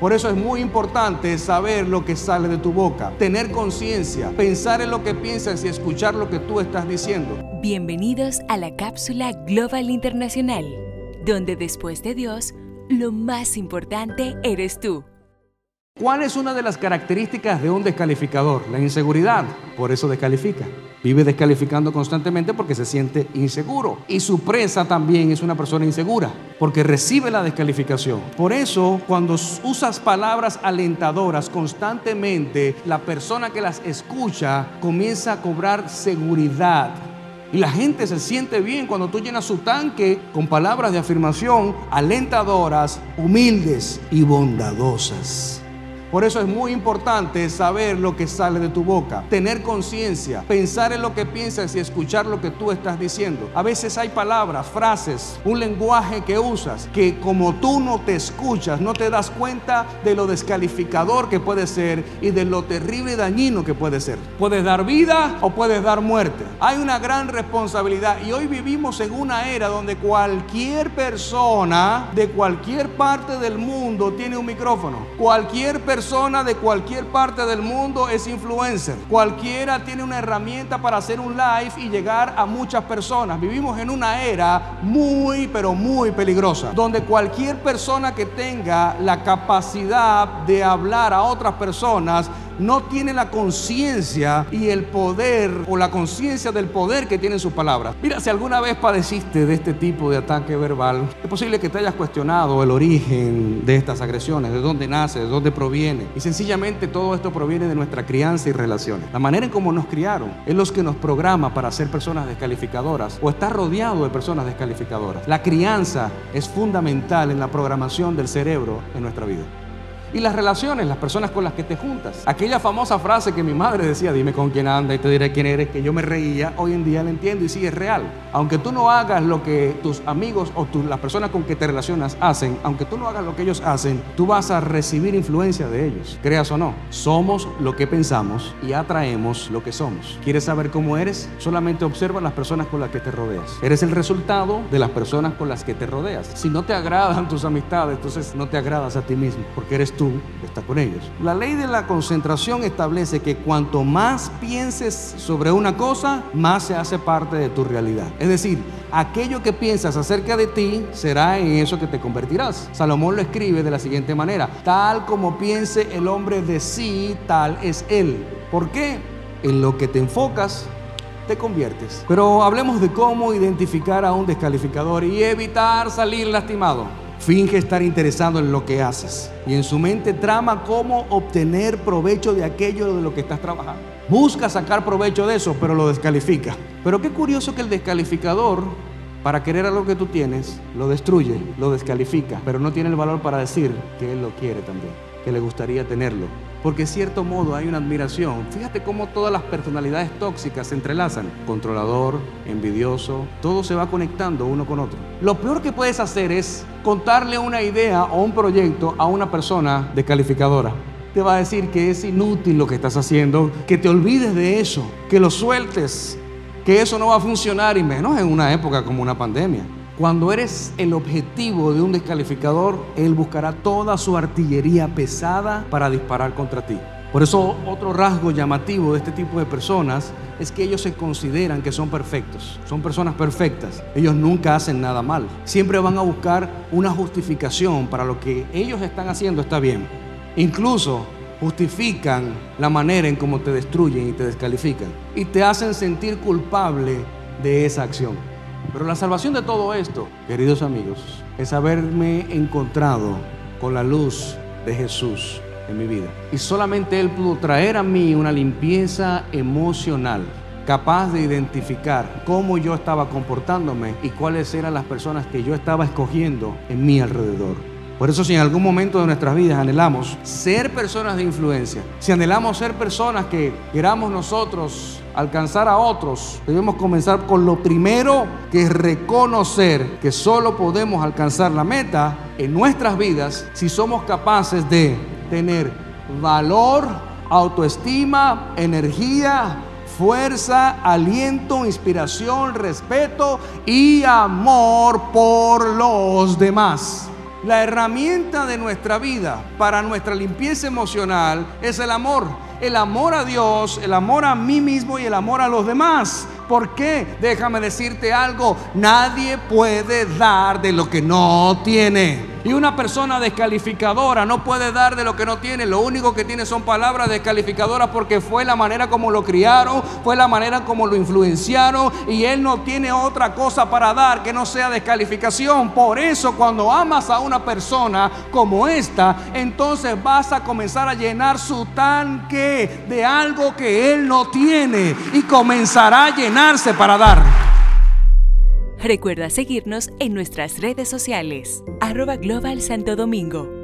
Por eso es muy importante saber lo que sale de tu boca, tener conciencia, pensar en lo que piensas y escuchar lo que tú estás diciendo. Bienvenidos a la cápsula Global Internacional, donde después de Dios, lo más importante eres tú. ¿Cuál es una de las características de un descalificador? La inseguridad. Por eso descalifica. Vive descalificando constantemente porque se siente inseguro. Y su presa también es una persona insegura porque recibe la descalificación. Por eso, cuando usas palabras alentadoras constantemente, la persona que las escucha comienza a cobrar seguridad. Y la gente se siente bien cuando tú llenas su tanque con palabras de afirmación alentadoras, humildes y bondadosas. Por eso es muy importante saber lo que sale de tu boca, tener conciencia, pensar en lo que piensas y escuchar lo que tú estás diciendo. A veces hay palabras, frases, un lenguaje que usas que como tú no te escuchas, no te das cuenta de lo descalificador que puede ser y de lo terrible y dañino que puede ser. Puedes dar vida o puedes dar muerte. Hay una gran responsabilidad y hoy vivimos en una era donde cualquier persona de cualquier parte del mundo tiene un micrófono. Cualquier persona persona de cualquier parte del mundo es influencer. Cualquiera tiene una herramienta para hacer un live y llegar a muchas personas. Vivimos en una era muy, pero muy peligrosa, donde cualquier persona que tenga la capacidad de hablar a otras personas no tiene la conciencia y el poder o la conciencia del poder que tienen sus palabras. Mira, si alguna vez padeciste de este tipo de ataque verbal, es posible que te hayas cuestionado el origen de estas agresiones, de dónde nace, de dónde proviene. Y sencillamente todo esto proviene de nuestra crianza y relaciones. La manera en cómo nos criaron es lo que nos programa para ser personas descalificadoras o estar rodeado de personas descalificadoras. La crianza es fundamental en la programación del cerebro en nuestra vida. Y las relaciones, las personas con las que te juntas. Aquella famosa frase que mi madre decía, dime con quién anda y te diré quién eres, que yo me reía, hoy en día la entiendo y sí es real. Aunque tú no hagas lo que tus amigos o las personas con que te relacionas hacen, aunque tú no hagas lo que ellos hacen, tú vas a recibir influencia de ellos, creas o no. Somos lo que pensamos y atraemos lo que somos. ¿Quieres saber cómo eres? Solamente observa las personas con las que te rodeas. Eres el resultado de las personas con las que te rodeas. Si no te agradan tus amistades, entonces no te agradas a ti mismo, porque eres tú estás con ellos. La ley de la concentración establece que cuanto más pienses sobre una cosa, más se hace parte de tu realidad. Es decir, aquello que piensas acerca de ti será en eso que te convertirás. Salomón lo escribe de la siguiente manera, tal como piense el hombre de sí, tal es él. ¿Por qué? En lo que te enfocas, te conviertes. Pero hablemos de cómo identificar a un descalificador y evitar salir lastimado. Finge estar interesado en lo que haces y en su mente trama cómo obtener provecho de aquello de lo que estás trabajando. Busca sacar provecho de eso, pero lo descalifica. Pero qué curioso que el descalificador, para querer algo que tú tienes, lo destruye, lo descalifica, pero no tiene el valor para decir que él lo quiere también, que le gustaría tenerlo porque en cierto modo hay una admiración. Fíjate cómo todas las personalidades tóxicas se entrelazan. Controlador, envidioso, todo se va conectando uno con otro. Lo peor que puedes hacer es contarle una idea o un proyecto a una persona descalificadora. Te va a decir que es inútil lo que estás haciendo, que te olvides de eso, que lo sueltes, que eso no va a funcionar y menos en una época como una pandemia. Cuando eres el objetivo de un descalificador, él buscará toda su artillería pesada para disparar contra ti. Por eso otro rasgo llamativo de este tipo de personas es que ellos se consideran que son perfectos, son personas perfectas. Ellos nunca hacen nada mal. Siempre van a buscar una justificación para lo que ellos están haciendo está bien. Incluso justifican la manera en cómo te destruyen y te descalifican y te hacen sentir culpable de esa acción. Pero la salvación de todo esto, queridos amigos, es haberme encontrado con la luz de Jesús en mi vida. Y solamente Él pudo traer a mí una limpieza emocional, capaz de identificar cómo yo estaba comportándome y cuáles eran las personas que yo estaba escogiendo en mi alrededor. Por eso si en algún momento de nuestras vidas anhelamos ser personas de influencia, si anhelamos ser personas que queramos nosotros alcanzar a otros, debemos comenzar con lo primero que es reconocer que solo podemos alcanzar la meta en nuestras vidas si somos capaces de tener valor, autoestima, energía, fuerza, aliento, inspiración, respeto y amor por los demás. La herramienta de nuestra vida para nuestra limpieza emocional es el amor. El amor a Dios, el amor a mí mismo y el amor a los demás. ¿Por qué? Déjame decirte algo, nadie puede dar de lo que no tiene. Y una persona descalificadora no puede dar de lo que no tiene. Lo único que tiene son palabras descalificadoras porque fue la manera como lo criaron, fue la manera como lo influenciaron y él no tiene otra cosa para dar que no sea descalificación. Por eso cuando amas a una persona como esta, entonces vas a comenzar a llenar su tanque de algo que él no tiene y comenzará a llenar para dar. Recuerda seguirnos en nuestras redes sociales, arroba Global Santo Domingo